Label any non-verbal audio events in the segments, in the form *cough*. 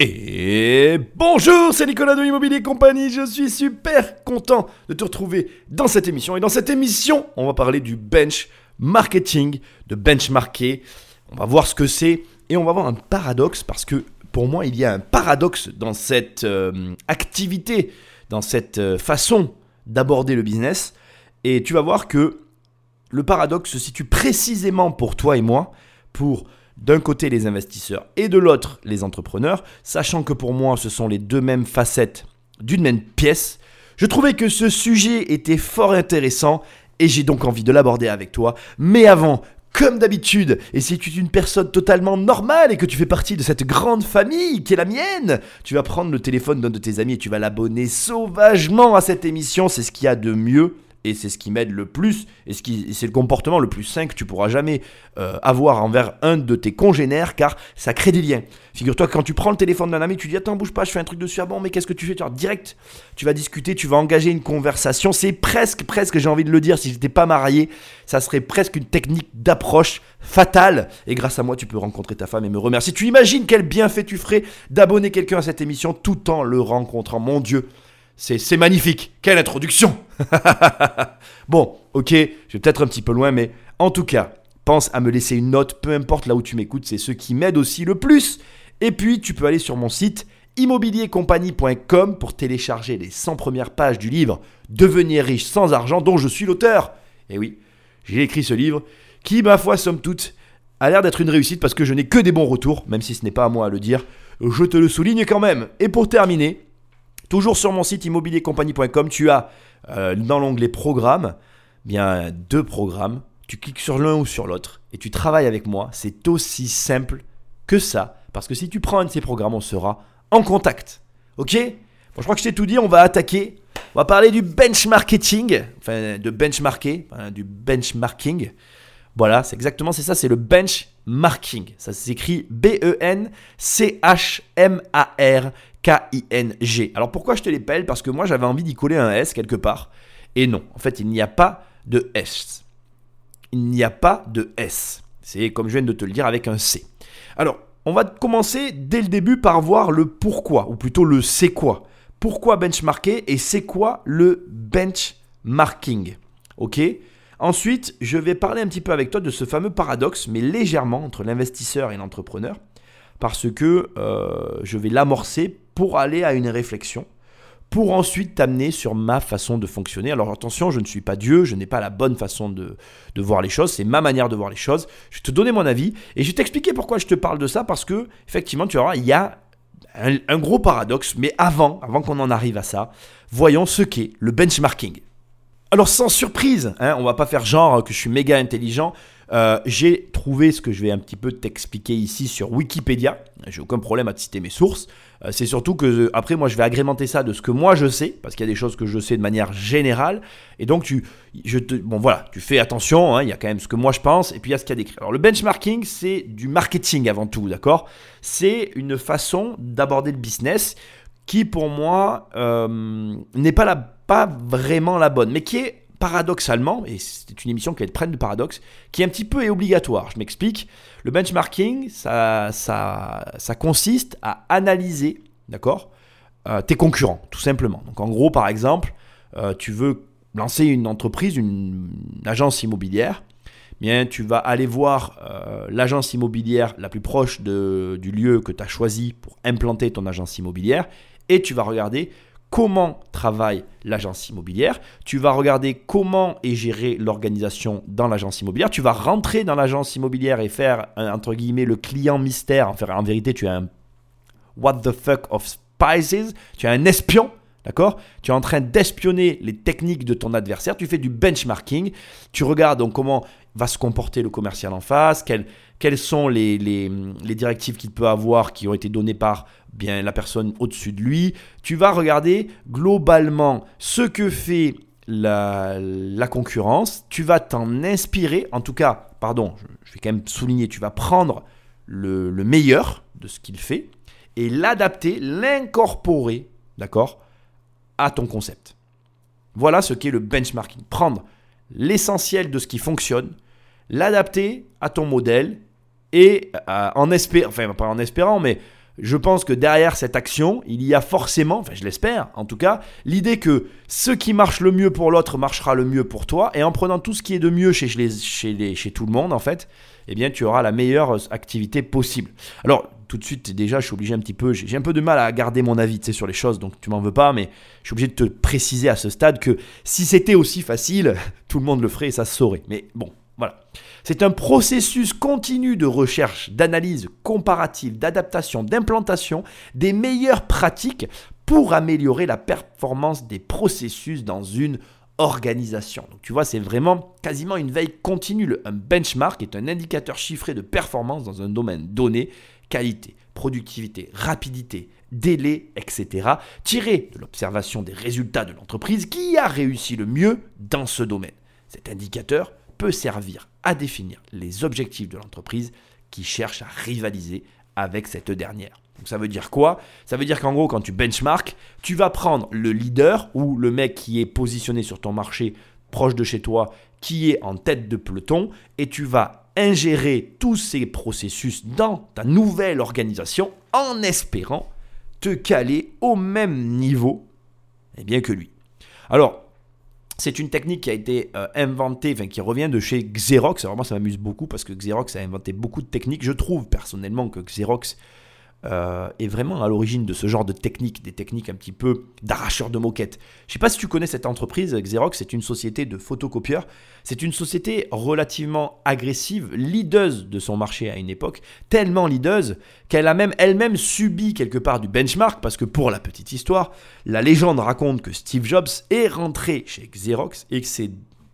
Et bonjour, c'est Nicolas de Immobilier Compagnie. Je suis super content de te retrouver dans cette émission. Et dans cette émission, on va parler du bench marketing, de benchmarker. On va voir ce que c'est et on va voir un paradoxe parce que pour moi, il y a un paradoxe dans cette euh, activité, dans cette euh, façon d'aborder le business. Et tu vas voir que le paradoxe se situe précisément pour toi et moi, pour d'un côté les investisseurs et de l'autre les entrepreneurs, sachant que pour moi ce sont les deux mêmes facettes d'une même pièce, je trouvais que ce sujet était fort intéressant et j'ai donc envie de l'aborder avec toi. Mais avant, comme d'habitude, et si tu es une personne totalement normale et que tu fais partie de cette grande famille qui est la mienne, tu vas prendre le téléphone d'un de tes amis et tu vas l'abonner sauvagement à cette émission, c'est ce qu'il y a de mieux et c'est ce qui m'aide le plus, et c'est le comportement le plus sain que tu pourras jamais euh, avoir envers un de tes congénères, car ça crée des liens. Figure-toi quand tu prends le téléphone d'un ami, tu dis attends bouge pas, je fais un truc dessus, ah bon mais qu'est-ce que tu fais? Tu Direct, tu vas discuter, tu vas engager une conversation, c'est presque, presque, j'ai envie de le dire, si j'étais pas marié, ça serait presque une technique d'approche fatale, et grâce à moi tu peux rencontrer ta femme et me remercier. Tu imagines quel bienfait tu ferais d'abonner quelqu'un à cette émission tout en le rencontrant, mon Dieu c'est magnifique. Quelle introduction *laughs* Bon, ok, je vais peut-être un petit peu loin, mais en tout cas, pense à me laisser une note, peu importe là où tu m'écoutes, c'est ce qui m'aide aussi le plus. Et puis, tu peux aller sur mon site immobiliercompagnie.com pour télécharger les 100 premières pages du livre Devenir riche sans argent dont je suis l'auteur. Et oui, j'ai écrit ce livre qui, ma foi, somme toute, a l'air d'être une réussite parce que je n'ai que des bons retours, même si ce n'est pas à moi à le dire. Je te le souligne quand même. Et pour terminer, Toujours sur mon site immobiliercompagnie.com, tu as euh, dans l'onglet programme, bien deux programmes. Tu cliques sur l'un ou sur l'autre et tu travailles avec moi. C'est aussi simple que ça. Parce que si tu prends un de ces programmes, on sera en contact. Ok? Bon, Je crois que je t'ai tout dit. On va attaquer. On va parler du benchmarking. Enfin, de benchmarker. du benchmarking. Voilà, c'est exactement ça. C'est le benchmarking. Ça s'écrit B-E-N-C-H-M-A-R K-I-N-G. Alors pourquoi je te les pelle Parce que moi j'avais envie d'y coller un S quelque part. Et non, en fait il n'y a pas de S. Il n'y a pas de S. C'est comme je viens de te le dire avec un C. Alors, on va commencer dès le début par voir le pourquoi, ou plutôt le c'est quoi. Pourquoi benchmarker et c'est quoi le benchmarking? Ok? Ensuite, je vais parler un petit peu avec toi de ce fameux paradoxe, mais légèrement, entre l'investisseur et l'entrepreneur, parce que euh, je vais l'amorcer pour aller à une réflexion, pour ensuite t'amener sur ma façon de fonctionner. Alors attention, je ne suis pas Dieu, je n'ai pas la bonne façon de, voir les choses, c'est ma manière de voir les choses. Je vais te donner mon avis et je vais t'expliquer pourquoi je te parle de ça, parce que effectivement, tu vois, il y a un, gros paradoxe, mais avant, avant qu'on en arrive à ça, voyons ce qu'est le benchmarking. Alors sans surprise, hein, on va pas faire genre que je suis méga intelligent. Euh, j'ai trouvé ce que je vais un petit peu t'expliquer ici sur Wikipédia. J'ai aucun problème à te citer mes sources. Euh, c'est surtout que euh, après moi je vais agrémenter ça de ce que moi je sais parce qu'il y a des choses que je sais de manière générale et donc tu je te bon voilà tu fais attention hein, il y a quand même ce que moi je pense et puis il y a ce qu'il y a d'écrit. Alors le benchmarking c'est du marketing avant tout d'accord? C'est une façon d'aborder le business qui pour moi n'est pas la pas vraiment la bonne mais qui est paradoxalement, et c'est une émission qui va être de paradoxes, qui est un petit peu obligatoire. Je m'explique. Le benchmarking, ça, ça, ça consiste à analyser, d'accord, euh, tes concurrents, tout simplement. Donc en gros, par exemple, euh, tu veux lancer une entreprise, une, agence immobilière, bien tu vas aller voir euh, l'agence immobilière la plus proche de, du lieu que tu as choisi pour implanter ton agence immobilière, et tu vas regarder comment travaille l'agence immobilière, tu vas regarder comment est gérée l'organisation dans l'agence immobilière, tu vas rentrer dans l'agence immobilière et faire, entre guillemets, le client mystère. En, en vérité, tu as un what the fuck of spices, tu as un espion. D'accord? Tu es en train d'espionner les techniques de ton adversaire, tu fais du benchmarking, tu regardes donc comment va se comporter le commercial en face, quelles, sont les, directives qu'il peut avoir qui ont été données par bien la personne au-dessus de lui. Tu vas regarder globalement ce que fait la, la concurrence. Tu vas t'en inspirer. En tout cas, pardon, je, vais quand même souligner, tu vas prendre le, le meilleur de ce qu'il fait et l'adapter, l'incorporer, d'accord, à ton concept. Voilà ce qu'est le benchmarking. Prendre l'essentiel de ce qui fonctionne, l'adapter à ton modèle et en espérant, enfin pas en espérant, mais je pense que derrière cette action, il y a forcément, enfin je l'espère en tout cas, l'idée que ce qui marche le mieux pour l'autre marchera le mieux pour toi, et en prenant tout ce qui est de mieux chez, chez, chez tout le monde en fait, eh bien tu auras la meilleure activité possible. Alors tout de suite déjà je suis obligé un petit peu, j'ai un peu de mal à garder mon avis sur les choses, donc tu m'en veux pas, mais je suis obligé de te préciser à ce stade que si c'était aussi facile, *laughs* tout le monde le ferait et ça se saurait. Mais bon, voilà. C'est un processus continu de recherche, d'analyse comparative, d'adaptation, d'implantation des meilleures pratiques pour améliorer la performance des processus dans une organisation. Donc tu vois, c'est vraiment quasiment une veille continue. Un benchmark est un indicateur chiffré de performance dans un domaine donné, qualité, productivité, rapidité, délai, etc., tiré de l'observation des résultats de l'entreprise qui a réussi le mieux dans ce domaine. Cet indicateur peut servir à définir les objectifs de l'entreprise qui cherche à rivaliser avec cette dernière. Donc ça veut dire quoi? Ça veut dire qu'en gros, quand tu benchmark, tu vas prendre le leader ou le mec qui est positionné sur ton marché proche de chez toi, qui est en tête de peloton, et tu vas ingérer tous ces processus dans ta nouvelle organisation en espérant te caler au même niveau eh bien, que lui. Alors, c'est une technique qui a été euh, inventée, enfin qui revient de chez Xerox. Alors ça m'amuse beaucoup parce que Xerox a inventé beaucoup de techniques. Je trouve personnellement que Xerox euh, est vraiment à l'origine de ce genre de techniques, des techniques un petit peu d'arracheur de moquettes. Je ne sais pas si tu connais cette entreprise, Xerox, c'est une société de photocopieurs. C'est une société relativement agressive, leaduse de son marché à une époque, tellement leaduse qu'elle a même elle-même subi quelque part du benchmark, parce que pour la petite histoire, la légende raconte que Steve Jobs est rentré chez Xerox et que c'est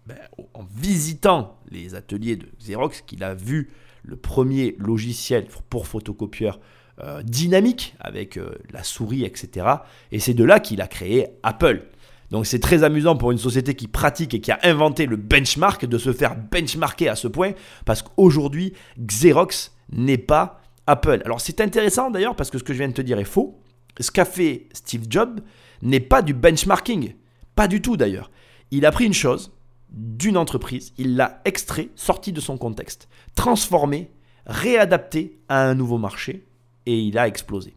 ben, en visitant les ateliers de Xerox qu'il a vu le premier logiciel pour photocopieurs euh, dynamique avec euh, la souris, etc. Et c'est de là qu'il a créé Apple. Donc c'est très amusant pour une société qui pratique et qui a inventé le benchmark de se faire benchmarker à ce point, parce qu'aujourd'hui, Xerox n'est pas Apple. Alors c'est intéressant d'ailleurs, parce que ce que je viens de te dire est faux. Ce qu'a fait Steve Jobs n'est pas du benchmarking. Pas du tout d'ailleurs. Il a pris une chose d'une entreprise, il l'a extrait, sorti de son contexte, transformé, réadapté à un nouveau marché, et il a explosé.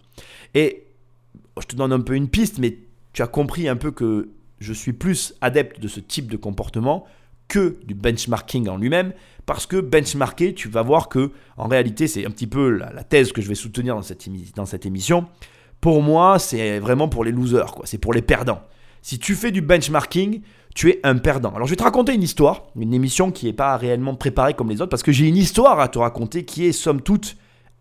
Et je te donne un peu une piste, mais tu as compris un peu que je suis plus adepte de ce type de comportement que du benchmarking en lui-même, parce que benchmarker, tu vas voir que en réalité, c'est un petit peu la, thèse que je vais soutenir dans cette, dans cette émission. Pour moi, c'est vraiment pour les losers, quoi. C'est pour les perdants. Si tu fais du benchmarking, tu es un perdant. Alors je vais te raconter une histoire, une émission qui n'est pas réellement préparée comme les autres, parce que j'ai une histoire à te raconter qui est somme toute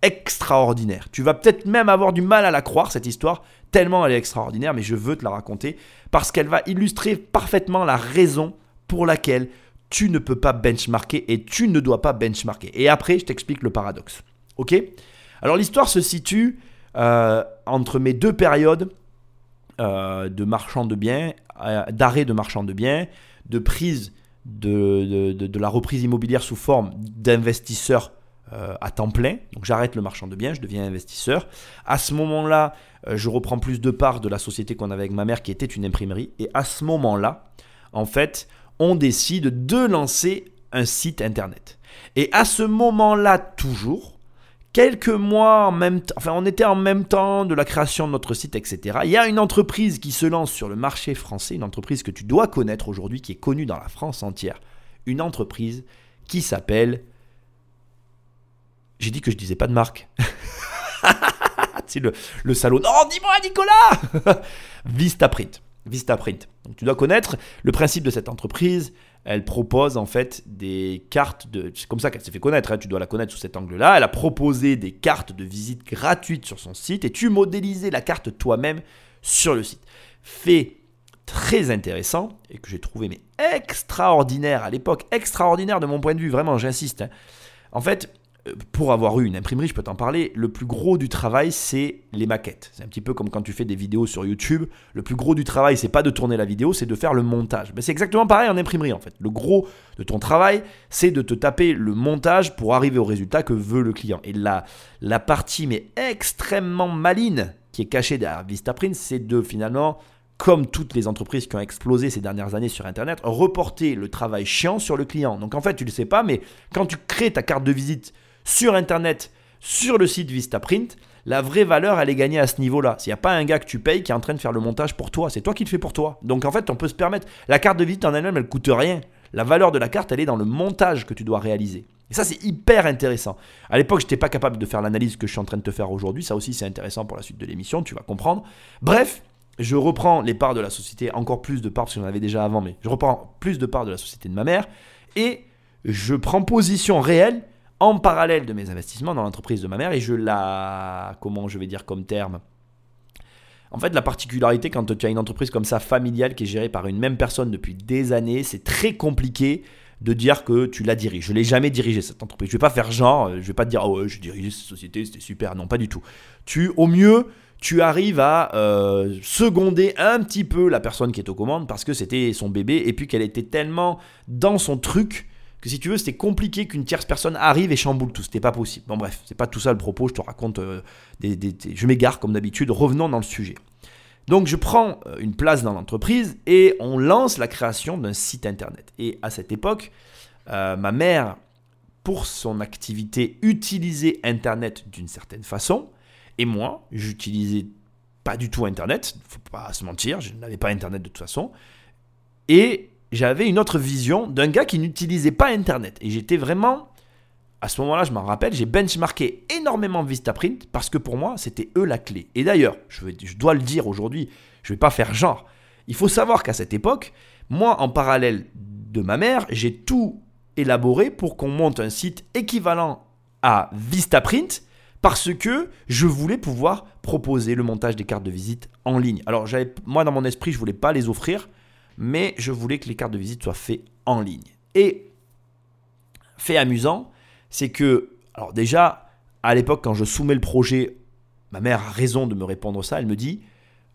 extraordinaire. Tu vas peut-être même avoir du mal à la croire, cette histoire, tellement elle est extraordinaire, mais je veux te la raconter parce qu'elle va illustrer parfaitement la raison pour laquelle tu ne peux pas benchmarker et tu ne dois pas benchmarker. Et après, je t'explique le paradoxe. Ok? Alors l'histoire se situe euh, entre mes deux périodes euh, de marchand de biens, euh, d'arrêt de marchand de biens, de prise de, de la reprise immobilière sous forme d'investisseur à temps plein. Donc j'arrête le marchand de biens, je deviens investisseur. À ce moment-là, euh, je reprends plus de parts de la société qu'on avait avec ma mère qui était une imprimerie. Et à ce moment-là, en fait, on décide de lancer un site internet. Et à ce moment-là, toujours, quelques mois en même temps, enfin on était en même temps de la création de notre site, etc. Il y a une entreprise qui se lance sur le marché français, une entreprise que tu dois connaître aujourd'hui, qui est connue dans la France entière. Une entreprise qui s'appelle j'ai dit que je disais pas de marque. *laughs* c'est le, le salaud. Non, dis-moi, Nicolas *laughs* Vistaprint. Vistaprint. Donc tu dois connaître le principe de cette entreprise. Elle propose en fait des cartes de. C'est comme ça qu'elle s'est fait connaître. Hein. Tu dois la connaître sous cet angle-là. Elle a proposé des cartes de visite gratuites sur son site et tu modélisais la carte toi-même sur le site. Fait très intéressant et que j'ai trouvé mais extraordinaire à l'époque, extraordinaire de mon point de vue, vraiment, j'insiste. Hein. En fait, pour avoir eu une imprimerie, je peux t'en parler, le plus gros du travail, c'est les maquettes. C'est un petit peu comme quand tu fais des vidéos sur YouTube. Le plus gros du travail, c'est pas de tourner la vidéo, c'est de faire le montage. Mais c'est exactement pareil en imprimerie en fait. Le gros de ton travail, c'est de te taper le montage pour arriver au résultat que veut le client. Et la, la partie, mais extrêmement maline, qui est cachée derrière Vistaprint, c'est de finalement comme toutes les entreprises qui ont explosé ces dernières années sur Internet, reporter le travail chiant sur le client. Donc en fait, tu ne le sais pas, mais quand tu crées ta carte de visite sur Internet, sur le site Vistaprint, La vraie valeur, elle est gagnée à ce niveau-là. S'il n'y a pas un gars que tu payes qui est en train de faire le montage pour toi, c'est toi qui le fais pour toi. Donc en fait, on peut se permettre. La carte de visite en elle-même, elle coûte rien. La valeur de la carte, elle est dans le montage que tu dois réaliser. Et ça, c'est hyper intéressant. À l'époque, je n'étais pas capable de faire l'analyse que je suis en train de te faire aujourd'hui. Ça aussi, c'est intéressant pour la suite de l'émission, tu vas comprendre. Bref, je reprends les parts de la société, encore plus de parts, parce que j'en avais déjà avant, mais je reprends plus de parts de la société de ma mère, et je prends position réelle en parallèle de mes investissements dans l'entreprise de ma mère, et je la... comment je vais dire comme terme en fait, la particularité quand tu as une entreprise comme ça, familiale, qui est gérée par une même personne depuis des années, c'est très compliqué de dire que tu la diriges. Je l'ai jamais dirigé cette entreprise. Je vais pas faire genre, je ne vais pas te dire, oh ouais, je dirigé cette société, c'était super. Non, pas du tout. Tu, au mieux, tu arrives à euh, seconder un petit peu la personne qui est aux commandes parce que c'était son bébé et puis qu'elle était tellement dans son truc que si tu veux, c'était compliqué qu'une tierce personne arrive et chamboule tout. C'était pas possible. Bon, bref, c'est pas tout ça le propos. Je te raconte euh, des, je m'égare comme d'habitude. Revenons dans le sujet. Donc je prends euh, une place dans l'entreprise et on lance la création d'un site internet. Et à cette époque, euh, ma mère, pour son activité, utilisait internet d'une certaine façon. Et moi, j'utilisais pas du tout internet, faut pas se mentir, je n'avais pas internet de toute façon. Et j'avais une autre vision d'un gars qui n'utilisait pas internet. Et j'étais vraiment à ce moment-là, je m'en rappelle, j'ai benchmarké énormément Vistaprint parce que pour moi, c'était eux la clé. Et d'ailleurs, je, dois le dire aujourd'hui, je ne vais pas faire genre. Il faut savoir qu'à cette époque, moi, en parallèle de ma mère, j'ai tout élaboré pour qu'on monte un site équivalent à Vistaprint parce que je voulais pouvoir proposer le montage des cartes de visite en ligne. Alors, moi, dans mon esprit, je voulais pas les offrir, mais je voulais que les cartes de visite soient faites en ligne. Et fait amusant, c'est que, alors déjà, à l'époque, quand je soumets le projet, ma mère a raison de me répondre ça. Elle me dit,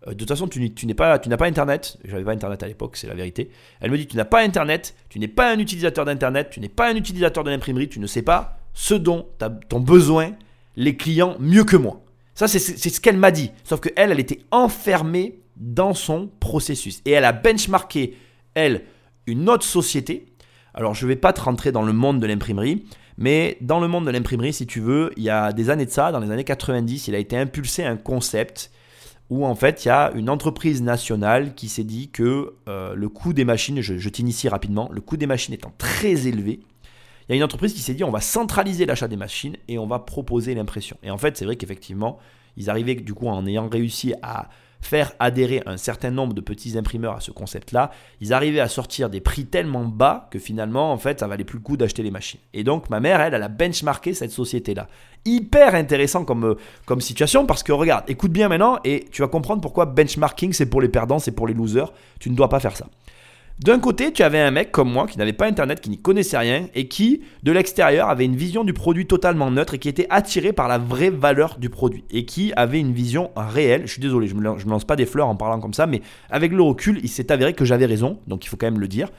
euh, de toute façon, tu, n'es pas, tu n'as pas Internet. J'avais pas Internet à l'époque, c'est la vérité. Elle me dit, tu n'as pas Internet, tu n'es pas un utilisateur d'Internet, tu n'es pas un utilisateur de l'imprimerie, tu ne sais pas ce dont as besoin les clients mieux que moi. Ça, c'est ce qu'elle m'a dit. Sauf qu'elle, elle était enfermée dans son processus. Et elle a benchmarké, elle, une autre société. Alors, je ne vais pas te rentrer dans le monde de l'imprimerie, mais dans le monde de l'imprimerie, si tu veux, il y a des années de ça, dans les années 90, il a été impulsé un concept où en fait il y a une entreprise nationale qui s'est dit que euh, le coût des machines, je, je t'initie rapidement, le coût des machines étant très élevé, il y a une entreprise qui s'est dit on va centraliser l'achat des machines et on va proposer l'impression. Et en fait, c'est vrai qu'effectivement, ils arrivaient du coup en ayant réussi à faire adhérer un certain nombre de petits imprimeurs à ce concept-là, ils arrivaient à sortir des prix tellement bas que finalement, en fait, ça valait plus le coup d'acheter les machines. Et donc, ma mère, elle, elle a benchmarké cette société-là. Hyper intéressant comme, euh, comme situation parce que regarde, écoute bien maintenant et tu vas comprendre pourquoi benchmarking, c'est pour les perdants, c'est pour les losers. Tu ne dois pas faire ça. D'un côté, tu avais un mec comme moi qui n'avait pas Internet, qui n'y connaissait rien et qui, de l'extérieur, avait une vision du produit totalement neutre et qui était attiré par la vraie valeur du produit et qui avait une vision réelle. Je suis désolé, je ne me, lance pas des fleurs en parlant comme ça, mais avec le recul, il s'est avéré que j'avais raison, donc il faut quand même le dire.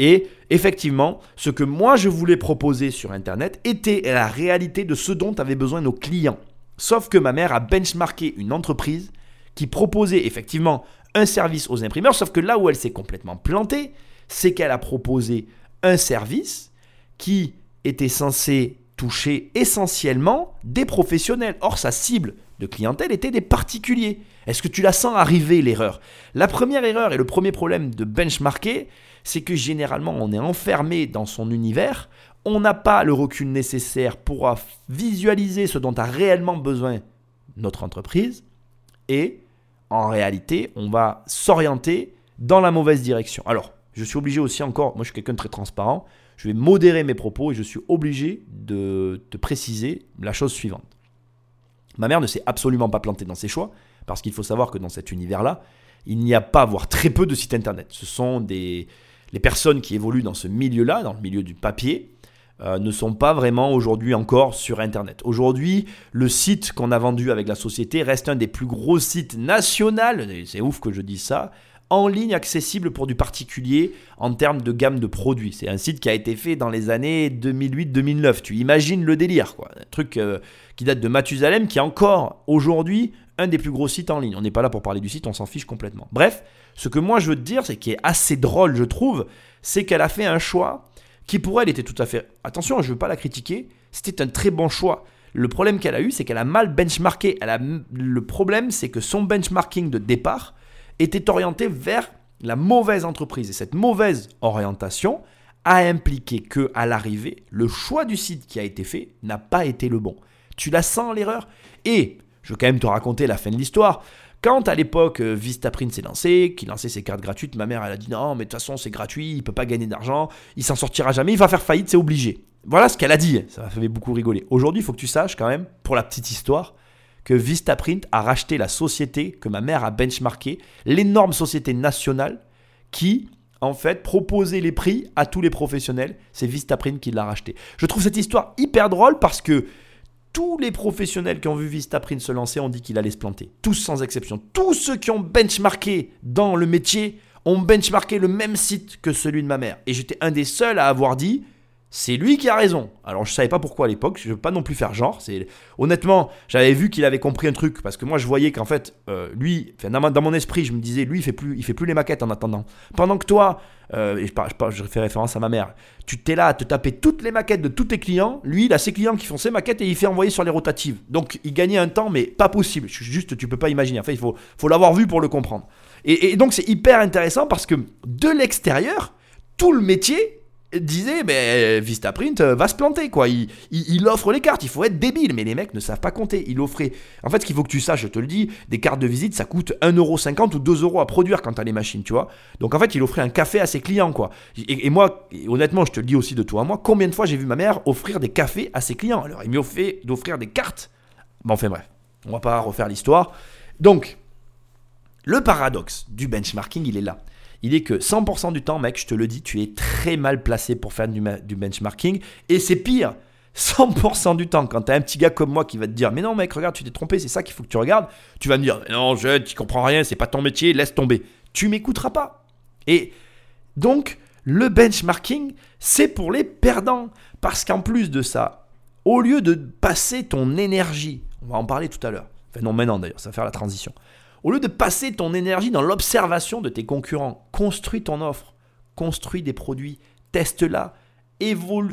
Et effectivement, ce que moi je voulais proposer sur Internet était la réalité de ce dont avaient besoin nos clients. Sauf que ma mère a benchmarké une entreprise qui proposait effectivement un service aux imprimeurs, sauf que là où elle s'est complètement plantée, c'est qu'elle a proposé un service qui était censé toucher essentiellement des professionnels. Or, sa cible de clientèle était des particuliers. Est-ce que tu la sens arriver, l'erreur? La première erreur et le premier problème de benchmarker, c'est que généralement, on est enfermé dans son univers, on n'a pas le recul nécessaire pour visualiser ce dont a réellement besoin notre entreprise, et en réalité, on va s'orienter dans la mauvaise direction. Alors, je suis obligé aussi encore, moi je suis quelqu'un de très transparent, je vais modérer mes propos et je suis obligé de te préciser la chose suivante. Ma mère ne s'est absolument pas plantée dans ses choix, parce qu'il faut savoir que dans cet univers-là, il n'y a pas, voire très peu de sites internet. Ce sont des, les personnes qui évoluent dans ce milieu-là, dans le milieu du papier, euh, ne sont pas vraiment aujourd'hui encore sur Internet. Aujourd'hui, le site qu'on a vendu avec la société reste un des plus gros sites nationaux, c'est ouf que je dise ça, en ligne accessible pour du particulier en termes de gamme de produits. C'est un site qui a été fait dans les années 2008-2009. Tu imagines le délire, quoi. Un truc euh, qui date de Mathusalem, qui est encore aujourd'hui un des plus gros sites en ligne. On n'est pas là pour parler du site, on s'en fiche complètement. Bref, ce que moi je veux te dire, c'est qui est assez drôle, je trouve, c'est qu'elle a fait un choix qui pour elle était tout à fait... Attention, je ne veux pas la critiquer, c'était un très bon choix. le problème qu'elle a eu, c'est qu'elle a mal benchmarké. Le problème, c'est que son benchmarking de départ était orienté vers la mauvaise entreprise. Et cette mauvaise orientation a impliqué que, à l'arrivée, le choix du site qui a été fait n'a pas été le bon. Tu la sens l'erreur? Et je vais quand même te raconter la fin de l'histoire. Quand à l'époque euh, Vistaprint s'est lancé, qui lançait ses cartes gratuites, ma mère elle a dit non mais de toute façon c'est gratuit, il peut pas gagner d'argent, il s'en sortira jamais, il va faire faillite, c'est obligé. Voilà ce qu'elle a dit, ça m'a fait beaucoup rigoler. Aujourd'hui il faut que tu saches quand même, pour la petite histoire, que Vistaprint a racheté la société que ma mère a benchmarkée, l'énorme société nationale qui en fait proposait les prix à tous les professionnels. C'est Vistaprint qui l'a racheté. Je trouve cette histoire hyper drôle parce que tous les professionnels qui ont vu Vistaprint se lancer ont dit qu'il allait se planter. Tous sans exception. Tous ceux qui ont benchmarké dans le métier ont benchmarké le même site que celui de ma mère. Et j'étais un des seuls à avoir dit c'est lui qui a raison. Alors je savais pas pourquoi à l'époque, je veux pas non plus faire genre. C'est honnêtement, j'avais vu qu'il avait compris un truc parce que moi je voyais qu'en fait euh, lui, dans, mon esprit, je me disais lui il fait plus, il fait plus les maquettes en attendant. Pendant que toi, euh, je, fais référence à ma mère, tu t'es là à te taper toutes les maquettes de tous tes clients. Lui, il a ses clients qui font ses maquettes et il fait envoyer sur les rotatives. Donc il gagnait un temps, mais pas possible. Juste, tu peux pas imaginer. En fait, il faut l'avoir vu pour le comprendre. et donc c'est hyper intéressant parce que de l'extérieur, tout le métier disait mais Vistaprint euh, va se planter quoi. Il, offre les cartes, il faut être débile, mais les mecs ne savent pas compter. Il offrait. En fait, ce qu'il faut que tu saches, je te le dis, des cartes de visite ça coûte 1,50€ ou 2€ à produire quand t'as les machines, tu vois. Donc en fait, il offrait un café à ses clients quoi. Et, moi, honnêtement, je te le dis aussi de toi à moi, combien de fois j'ai vu ma mère offrir des cafés à ses clients? Alors il m'a fait d'offrir des cartes. Bon, enfin bref, on va pas refaire l'histoire. Donc, le paradoxe du benchmarking, il est là il est que 100% du temps, mec, je te le dis, tu es très mal placé pour faire du, benchmarking. Et c'est pire, 100% du temps, quand tu as un petit gars comme moi qui va te dire Mais non, mec, regarde, tu t'es trompé, c'est ça qu'il faut que tu regardes, tu vas me dire Non, je, tu comprends rien, c'est pas ton métier, laisse tomber. Tu m'écouteras pas. Et donc, le benchmarking, c'est pour les perdants. Parce qu'en plus de ça, au lieu de passer ton énergie, on va en parler tout à l'heure, enfin non, maintenant d'ailleurs, ça va faire la transition. Au lieu de passer ton énergie dans l'observation de tes concurrents, construis ton offre, construis des produits, teste-la,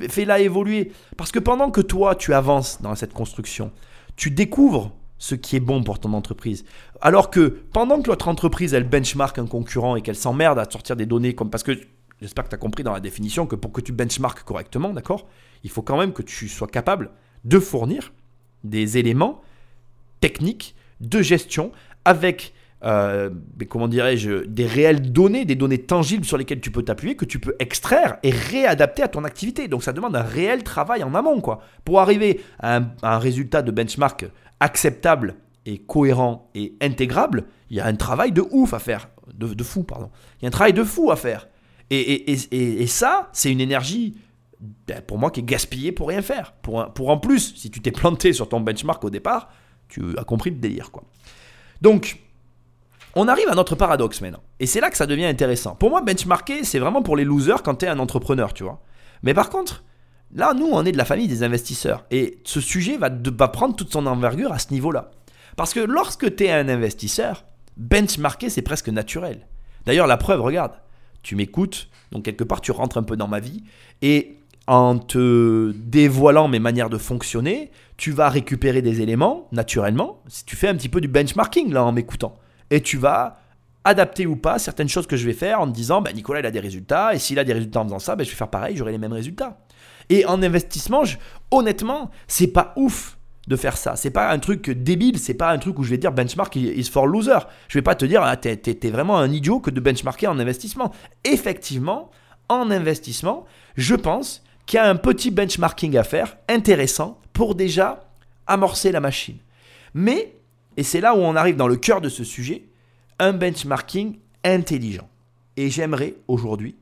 fais-la évoluer. Parce que pendant que toi, tu avances dans cette construction, tu découvres ce qui est bon pour ton entreprise. Alors que pendant que l'autre entreprise, elle benchmark un concurrent et qu'elle s'emmerde à sortir des données comme... Parce que j'espère que tu as compris dans la définition que pour que tu benchmarks correctement, d'accord Il faut quand même que tu sois capable de fournir des éléments techniques de gestion avec, euh, comment dirais-je, des réelles données, des données tangibles sur lesquelles tu peux t'appuyer, que tu peux extraire et réadapter à ton activité. Donc ça demande un réel travail en amont, quoi. Pour arriver à un, résultat de benchmark acceptable et cohérent et intégrable, il y a un travail de ouf à faire. De, fou, pardon. Il y a un travail de fou à faire. Et, ça, c'est une énergie ben, pour moi qui est gaspillée pour rien faire. Pour, pour en plus, si tu t'es planté sur ton benchmark au départ, tu as compris le délire. quoi. Donc, on arrive à notre paradoxe maintenant. Et c'est là que ça devient intéressant. Pour moi, benchmarker, c'est vraiment pour les losers quand tu es un entrepreneur, tu vois. Mais par contre, là, nous, on est de la famille des investisseurs. Et ce sujet va, prendre toute son envergure à ce niveau-là. Parce que lorsque tu es un investisseur, benchmarker, c'est presque naturel. D'ailleurs, la preuve, regarde, tu m'écoutes, donc quelque part, tu rentres un peu dans ma vie. Et en te dévoilant mes manières de fonctionner, tu vas récupérer des éléments, naturellement, si tu fais un petit peu du benchmarking là en m'écoutant. Et tu vas adapter ou pas certaines choses que je vais faire en te disant, bah, Nicolas il a des résultats, et s'il a des résultats en faisant ça, bah, je vais faire pareil, j'aurai les mêmes résultats. Et en investissement, honnêtement, c'est pas ouf de faire ça. C'est pas un truc débile, c'est pas un truc où je vais dire benchmark is for loser. Je vais pas te dire, ah, t'es vraiment un idiot que de benchmarker en investissement. Effectivement, en investissement, je pense qui a un petit benchmarking à faire, intéressant, pour déjà amorcer la machine. Mais, et c'est là où on arrive dans le cœur de ce sujet, un benchmarking intelligent. Et j'aimerais aujourd'hui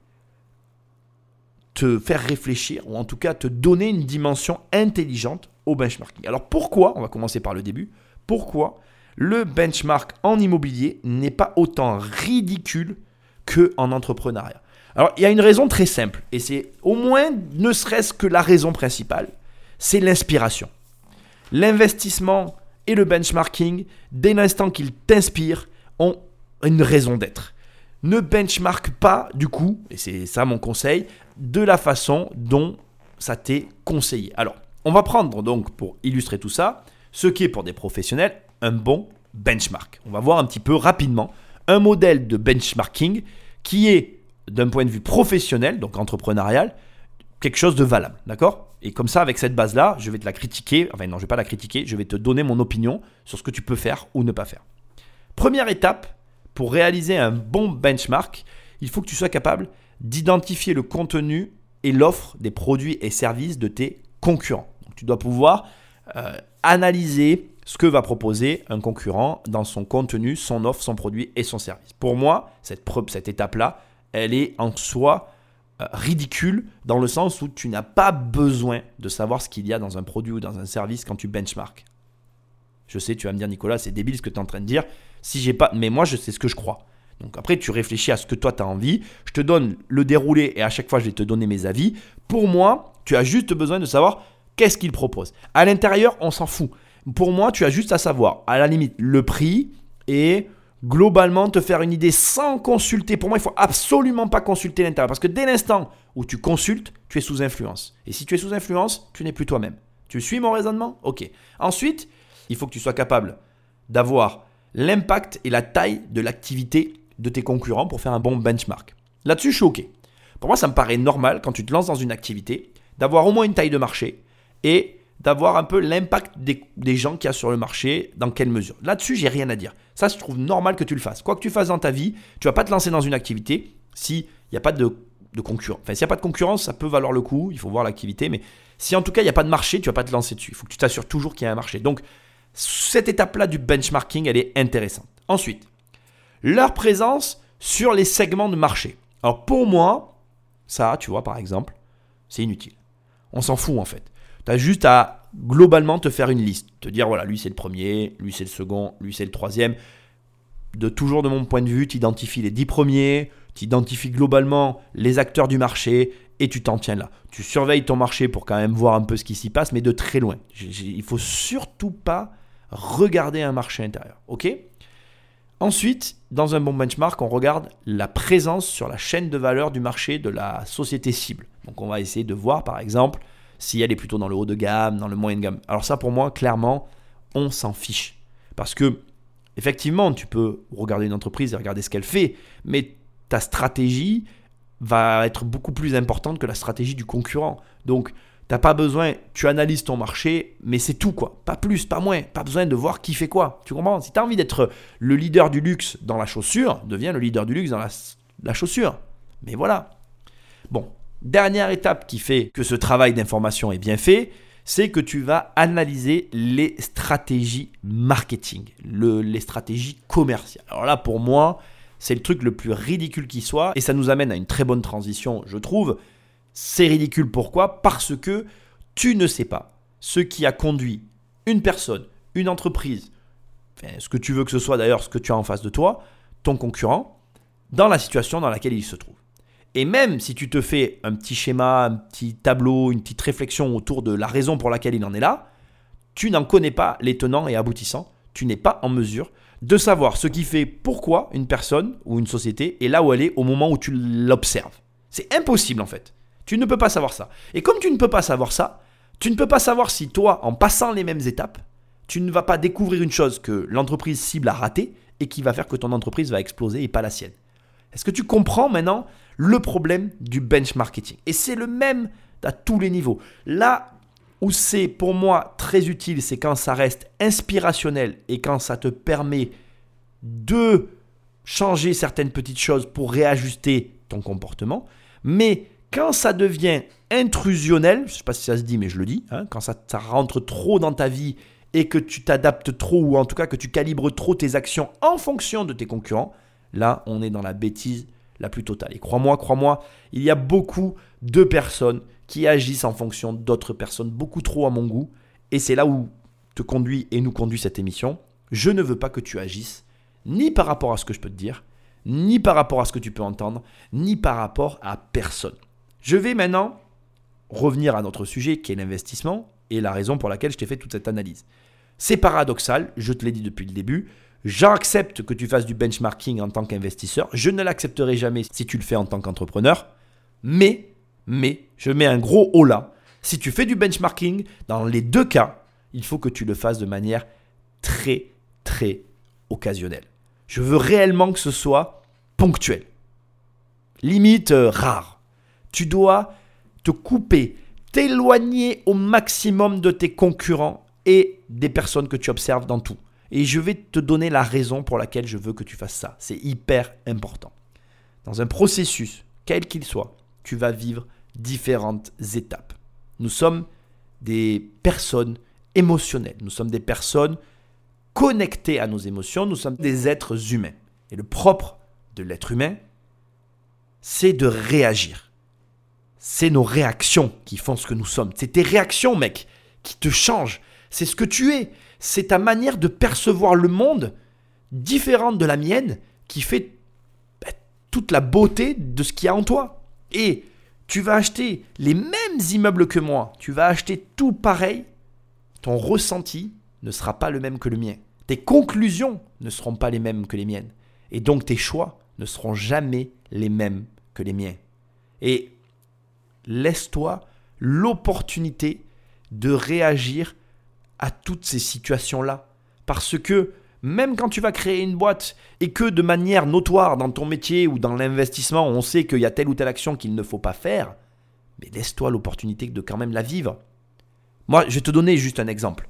te faire réfléchir, ou en tout cas te donner une dimension intelligente au benchmarking. Alors pourquoi, on va commencer par le début, pourquoi le benchmark en immobilier n'est pas autant ridicule que en entrepreneuriat? Alors, il y a une raison très simple, et c'est au moins, ne serait-ce que la raison principale, c'est l'inspiration. L'investissement et le benchmarking, dès l'instant qu'ils t'inspirent, ont une raison d'être. Ne benchmark pas, du coup, et c'est ça mon conseil, de la façon dont ça t'est conseillé. Alors, On va prendre donc pour illustrer tout ça, ce qui est pour des professionnels un bon benchmark. On va voir un petit peu rapidement un modèle de benchmarking qui est d'un point de vue professionnel, donc entrepreneurial, quelque chose de valable, d'accord? Et comme ça, avec cette base-là, je vais te la critiquer, enfin non, je vais pas la critiquer, je vais te donner mon opinion sur ce que tu peux faire ou ne pas faire. Première étape, pour réaliser un bon benchmark, il faut que tu sois capable d'identifier le contenu et l'offre des produits et services de tes concurrents. Tu dois pouvoir euh, analyser ce que va proposer un concurrent dans son contenu, son offre, son produit et son service. Pour moi, cette, cette étape-là, elle est en soi euh, ridicule dans le sens où tu n'as pas besoin de savoir ce qu'il y a dans un produit ou dans un service quand tu benchmarks. Je sais, tu vas me dire Nicolas, c'est débile ce que tu es en train de dire. Si j'ai pas, mais moi je sais ce que je crois. Donc après, tu réfléchis à ce que toi tu as envie. Je te donne le déroulé et à chaque fois, je vais te donner mes avis. Pour moi, tu as juste besoin de savoir qu'est-ce qu'il propose. À l'intérieur, on s'en fout. Pour moi, tu as juste à savoir, à la limite, le prix et globalement te faire une idée sans consulter. Pour moi, il faut absolument pas consulter l'intérieur parce que dès l'instant où tu consultes, tu es sous influence. Et si tu es sous influence, tu n'es plus toi-même. Tu suis mon raisonnement? Ok. Ensuite, il faut que tu sois capable d'avoir l'impact et la taille de l'activité de tes concurrents pour faire un bon benchmark. Là-dessus, je suis OK. Pour moi, ça me paraît normal quand tu te lances dans une activité d'avoir au moins une taille de marché et d'avoir un peu l'impact des, gens qu'il y a sur le marché, dans quelle mesure. Là-dessus, j'ai rien à dire. Ça, je trouve normal que tu le fasses. Quoi que tu fasses dans ta vie, tu vas pas te lancer dans une activité s'il n'y a pas de, concurrence. Enfin, s'il n'y a pas de concurrence, ça peut valoir le coup, il faut voir l'activité, mais si en tout cas il n'y a pas de marché, tu vas pas te lancer dessus. Il faut que tu t'assures toujours qu'il y a un marché. Donc, cette étape-là du benchmarking, elle est intéressante. Ensuite, leur présence sur les segments de marché. Alors pour moi, ça, tu vois, par exemple, c'est inutile. On s'en fout en fait. Tu as juste à globalement te faire une liste. Te dire, voilà, lui c'est le premier, lui c'est le second, lui c'est le troisième. De toujours de mon point de vue, tu identifies les dix premiers, tu identifies globalement les acteurs du marché et tu t'en tiens là. Tu surveilles ton marché pour quand même voir un peu ce qui s'y passe, mais de très loin. Il faut surtout pas regarder un marché intérieur. Ok? Ensuite, dans un bon benchmark, on regarde la présence sur la chaîne de valeur du marché de la société cible. Donc on va essayer de voir par exemple si elle est plutôt dans le haut de gamme, dans le moyen de gamme. Alors ça, pour moi, clairement, on s'en fiche. Parce que, effectivement, tu peux regarder une entreprise et regarder ce qu'elle fait, mais ta stratégie va être beaucoup plus importante que la stratégie du concurrent. Donc, tu n'as pas besoin, tu analyses ton marché, mais c'est tout quoi. Pas plus, pas moins. Pas besoin de voir qui fait quoi. Tu comprends? Si tu as envie d'être le leader du luxe dans la chaussure, deviens le leader du luxe dans la chaussure. Mais voilà. Bon, Dernière étape qui fait que ce travail d'information est bien fait, c'est que tu vas analyser les stratégies marketing, les stratégies commerciales. Alors là, pour moi, c'est le truc le plus ridicule qui soit, et ça nous amène à une très bonne transition, je trouve. C'est ridicule pourquoi? Parce que tu ne sais pas ce qui a conduit une personne, une entreprise, ce que tu veux que ce soit d'ailleurs, ce que tu as en face de toi, ton concurrent, dans la situation dans laquelle il se trouve. Et même si tu te fais un petit schéma, un petit tableau, une petite réflexion autour de la raison pour laquelle il en est là, tu n'en connais pas les tenants et aboutissants. Tu n'es pas en mesure de savoir ce qui fait pourquoi une personne ou une société est là où elle est au moment où tu l'observes. C'est impossible en fait. Tu ne peux pas savoir ça. Et comme tu ne peux pas savoir ça, tu ne peux pas savoir si toi, en passant les mêmes étapes, tu ne vas pas découvrir une chose que l'entreprise cible a ratée et qui va faire que ton entreprise va exploser et pas la sienne. Est-ce que tu comprends maintenant le problème du benchmarking? Et c'est le même à tous les niveaux. Là où c'est pour moi très utile, c'est quand ça reste inspirationnel et quand ça te permet de changer certaines petites choses pour réajuster ton comportement. Mais quand ça devient intrusionnel, je ne sais pas si ça se dit, mais je le dis, hein, quand ça, ça rentre trop dans ta vie et que tu t'adaptes trop, ou en tout cas que tu calibres trop tes actions en fonction de tes concurrents, là on est dans la bêtise la plus totale. Et crois-moi, crois-moi, il y a beaucoup de personnes qui agissent en fonction d'autres personnes, beaucoup trop à mon goût. Et c'est là où te conduit et nous conduit cette émission. Je ne veux pas que tu agisses ni par rapport à ce que je peux te dire, ni par rapport à ce que tu peux entendre, ni par rapport à personne. Je vais maintenant revenir à notre sujet qui est l'investissement et la raison pour laquelle je t'ai fait toute cette analyse. C'est paradoxal, je te l'ai dit depuis le début, J'accepte que tu fasses du benchmarking en tant qu'investisseur. Je ne l'accepterai jamais si tu le fais en tant qu'entrepreneur. Mais, mais, je mets un gros haut là. Si tu fais du benchmarking, dans les deux cas, il faut que tu le fasses de manière très, très occasionnelle. Je veux réellement que ce soit ponctuel. Limite euh, rare. Tu dois te couper, t'éloigner au maximum de tes concurrents et des personnes que tu observes dans tout. Et je vais te donner la raison pour laquelle je veux que tu fasses ça. C'est hyper important. Dans un processus, quel qu'il soit, tu vas vivre différentes étapes. Nous sommes des personnes émotionnelles. Nous sommes des personnes connectées à nos émotions. Nous sommes des êtres humains. Et le propre de l'être humain, c'est de réagir. C'est nos réactions qui font ce que nous sommes. C'est tes réactions, mec, qui te changent. C'est ce que tu es. C'est ta manière de percevoir le monde différente de la mienne qui fait bah, toute la beauté de ce qu'il y a en toi. Et tu vas acheter les mêmes immeubles que moi, tu vas acheter tout pareil, ton ressenti ne sera pas le même que le mien. Tes conclusions ne seront pas les mêmes que les miennes. Et donc tes choix ne seront jamais les mêmes que les miens. Et laisse-toi l'opportunité de réagir à toutes ces situations-là. Parce que même quand tu vas créer une boîte et que de manière notoire dans ton métier ou dans l'investissement, on sait qu'il y a telle ou telle action qu'il ne faut pas faire, mais laisse-toi l'opportunité de quand même la vivre. Moi, je vais te donner juste un exemple.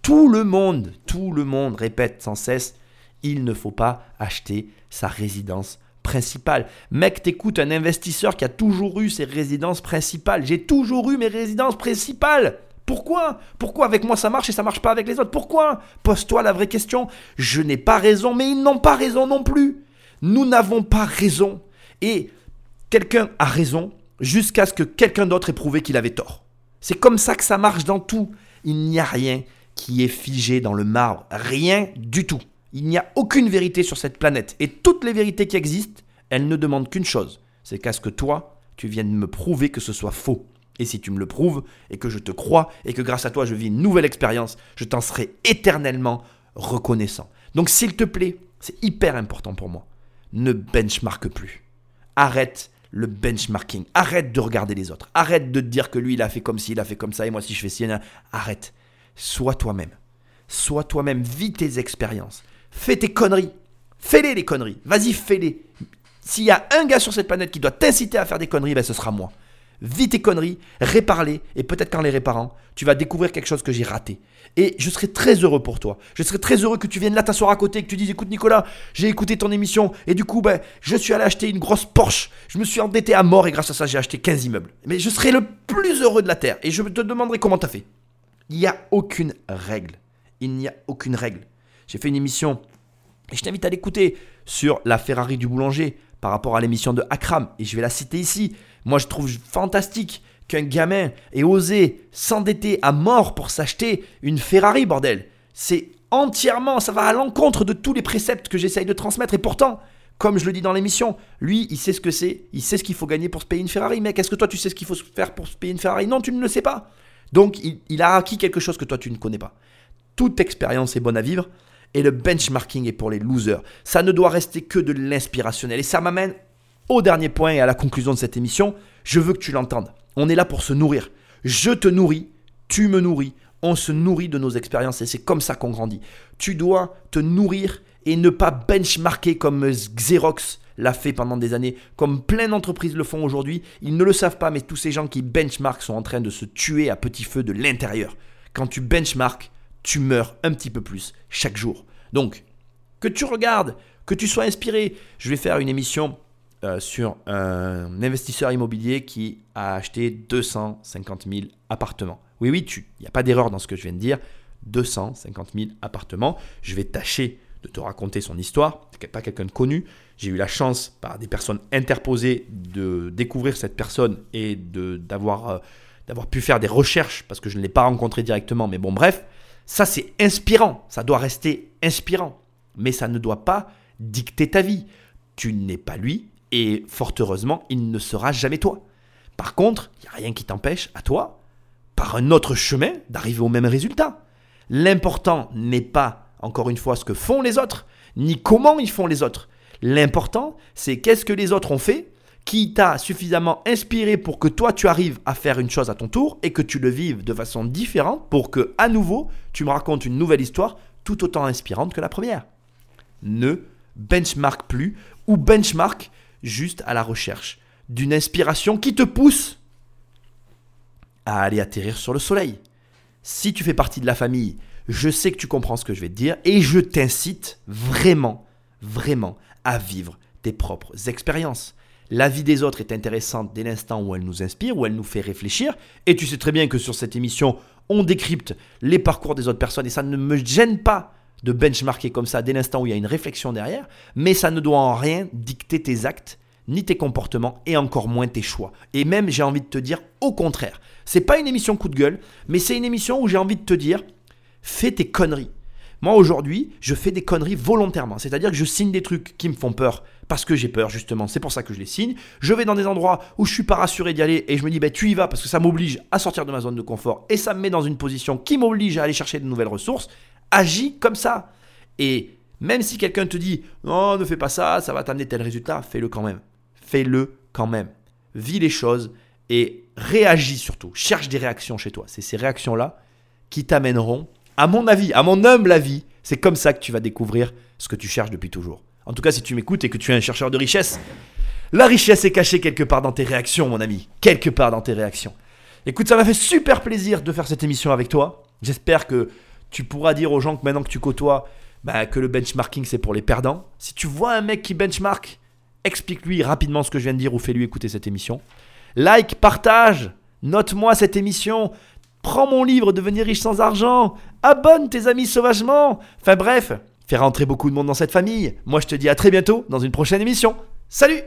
Tout le monde, tout le monde répète sans cesse, il ne faut pas acheter sa résidence principale. Mec, t'écoutes un investisseur qui a toujours eu ses résidences principales. J'ai toujours eu mes résidences principales. Pourquoi? Pourquoi avec moi ça marche et ça marche pas avec les autres? Pourquoi? Pose-toi la vraie question. Je n'ai pas raison, mais ils n'ont pas raison non plus. Nous n'avons pas raison. Et quelqu'un a raison jusqu'à ce que quelqu'un d'autre ait prouvé qu'il avait tort. C'est comme ça que ça marche dans tout. Il n'y a rien qui est figé dans le marbre. Rien du tout. Il n'y a aucune vérité sur cette planète. Et toutes les vérités qui existent, elles ne demandent qu'une chose. C'est qu'à ce que toi, tu viennes me prouver que ce soit faux. Et si tu me le prouves, et que je te crois, et que grâce à toi je vis une nouvelle expérience, je t'en serai éternellement reconnaissant. Donc s'il te plaît, c'est hyper important pour moi. Ne benchmark plus. Arrête le benchmarking. Arrête de regarder les autres. Arrête de te dire que lui il a fait comme ci, il a fait comme ça, et moi si je fais ci, arrête. Sois toi-même. Sois toi-même. Vis tes expériences. Fais tes conneries. Fais-les les conneries. Vas-y, fais-les. S'il y a un gars sur cette planète qui doit t'inciter à faire des conneries, ben ce sera moi vis tes conneries, répare-les, et peut-être qu'en les réparant, tu vas découvrir quelque chose que j'ai raté. Et je serai très heureux pour toi. Je serai très heureux que tu viennes là t'asseoir à côté, que tu dises écoute Nicolas, j'ai écouté ton émission, et du coup, ben, je suis allé acheter une grosse Porsche, je me suis endetté à mort, et grâce à ça, j'ai acheté 15 immeubles. Mais je serai le plus heureux de la Terre, et je te demanderai comment tu as fait. Il n'y a aucune règle. Il n'y a aucune règle. J'ai fait une émission, et je t'invite à l'écouter, sur la Ferrari du boulanger, par rapport à l'émission de Akram, et je vais la citer ici. Moi, je trouve fantastique qu'un gamin ait osé s'endetter à mort pour s'acheter une Ferrari, bordel. C'est entièrement, ça va à l'encontre de tous les préceptes que j'essaye de transmettre. Et pourtant, comme je le dis dans l'émission, lui, il sait ce que c'est, il sait ce qu'il faut gagner pour se payer une Ferrari. Mec, est-ce que toi, tu sais ce qu'il faut faire pour se payer une Ferrari? Non, tu ne le sais pas. Donc, il, il a acquis quelque chose que toi, tu ne connais pas. Toute expérience est bonne à vivre. Et le benchmarking est pour les losers. Ça ne doit rester que de l'inspirationnel. Et ça m'amène au dernier point et à la conclusion de cette émission, je veux que tu l'entendes. On est là pour se nourrir. Je te nourris, tu me nourris, on se nourrit de nos expériences et c'est comme ça qu'on grandit. Tu dois te nourrir et ne pas benchmarker comme Xerox l'a fait pendant des années, comme plein d'entreprises le font aujourd'hui. Ils ne le savent pas, mais tous ces gens qui benchmark sont en train de se tuer à petit feu de l'intérieur. Quand tu benchmark, tu meurs un petit peu plus chaque jour. Donc, que tu regardes, que tu sois inspiré. Je vais faire une émission euh, sur un investisseur immobilier qui a acheté 250 000 appartements. Oui, oui, il n'y a pas d'erreur dans ce que je viens de dire. 250 000 appartements. Je vais tâcher de te raconter son histoire. n'est pas quelqu'un de connu. J'ai eu la chance, par des personnes interposées, de découvrir cette personne et d'avoir, euh, d'avoir pu faire des recherches parce que je ne l'ai pas rencontré directement. Mais bon, bref, ça c'est inspirant. Ça doit rester inspirant. Mais ça ne doit pas dicter ta vie. Tu n'es pas lui, et fort heureusement, il ne sera jamais toi. Par contre, il n'y a rien qui t'empêche, à toi, par un autre chemin, d'arriver au même résultat. L'important n'est pas, encore une fois, ce que font les autres, ni comment ils font les autres. L'important, c'est qu'est-ce que les autres ont fait, qui t'a suffisamment inspiré pour que toi tu arrives à faire une chose à ton tour et que tu le vives de façon différente pour que à nouveau tu me racontes une nouvelle histoire tout autant inspirante que la première. Ne benchmark plus ou benchmark juste à la recherche d'une inspiration qui te pousse à aller atterrir sur le soleil. Si tu fais partie de la famille, je sais que tu comprends ce que je vais te dire et je t'incite vraiment, vraiment à vivre tes propres expériences. La vie des autres est intéressante dès l'instant où elle nous inspire, où elle nous fait réfléchir. Et tu sais très bien que sur cette émission, on décrypte les parcours des autres personnes et ça ne me gêne pas de benchmarker comme ça dès l'instant où il y a une réflexion derrière, mais ça ne doit en rien dicter tes actes, ni tes comportements, et encore moins tes choix. Et même, j'ai envie de te dire, au contraire, c'est pas une émission coup de gueule, mais c'est une émission où j'ai envie de te dire, fais tes conneries. Moi aujourd'hui, je fais des conneries volontairement, c'est-à-dire que je signe des trucs qui me font peur parce que j'ai peur justement, c'est pour ça que je les signe. Je vais dans des endroits où je suis pas rassuré d'y aller et je me dis bah tu y vas parce que ça m'oblige à sortir de ma zone de confort et ça me met dans une position qui m'oblige à aller chercher de nouvelles ressources. Agis comme ça. Et même si quelqu'un te dit non, ne fais pas ça, ça va t'amener tel résultat, fais-le quand même. Fais-le quand même. Vis les choses et réagis surtout. Cherche des réactions chez toi. C'est ces réactions-là qui t'amèneront à mon avis, à mon humble avis, c'est comme ça que tu vas découvrir ce que tu cherches depuis toujours. En tout cas, si tu m'écoutes et que tu es un chercheur de richesse, la richesse est cachée quelque part dans tes réactions, mon ami. Quelque part dans tes réactions. Écoute, ça m'a fait super plaisir de faire cette émission avec toi. J'espère que tu pourras dire aux gens que maintenant que tu côtoies, bah, que le benchmarking c'est pour les perdants. Si tu vois un mec qui benchmark, explique-lui rapidement ce que je viens de dire ou fais-lui écouter cette émission. Like, partage, note-moi cette émission. Prends mon livre Devenir riche sans argent. Abonne tes amis sauvagement. Enfin bref, fais rentrer beaucoup de monde dans cette famille. Moi je te dis à très bientôt dans une prochaine émission. Salut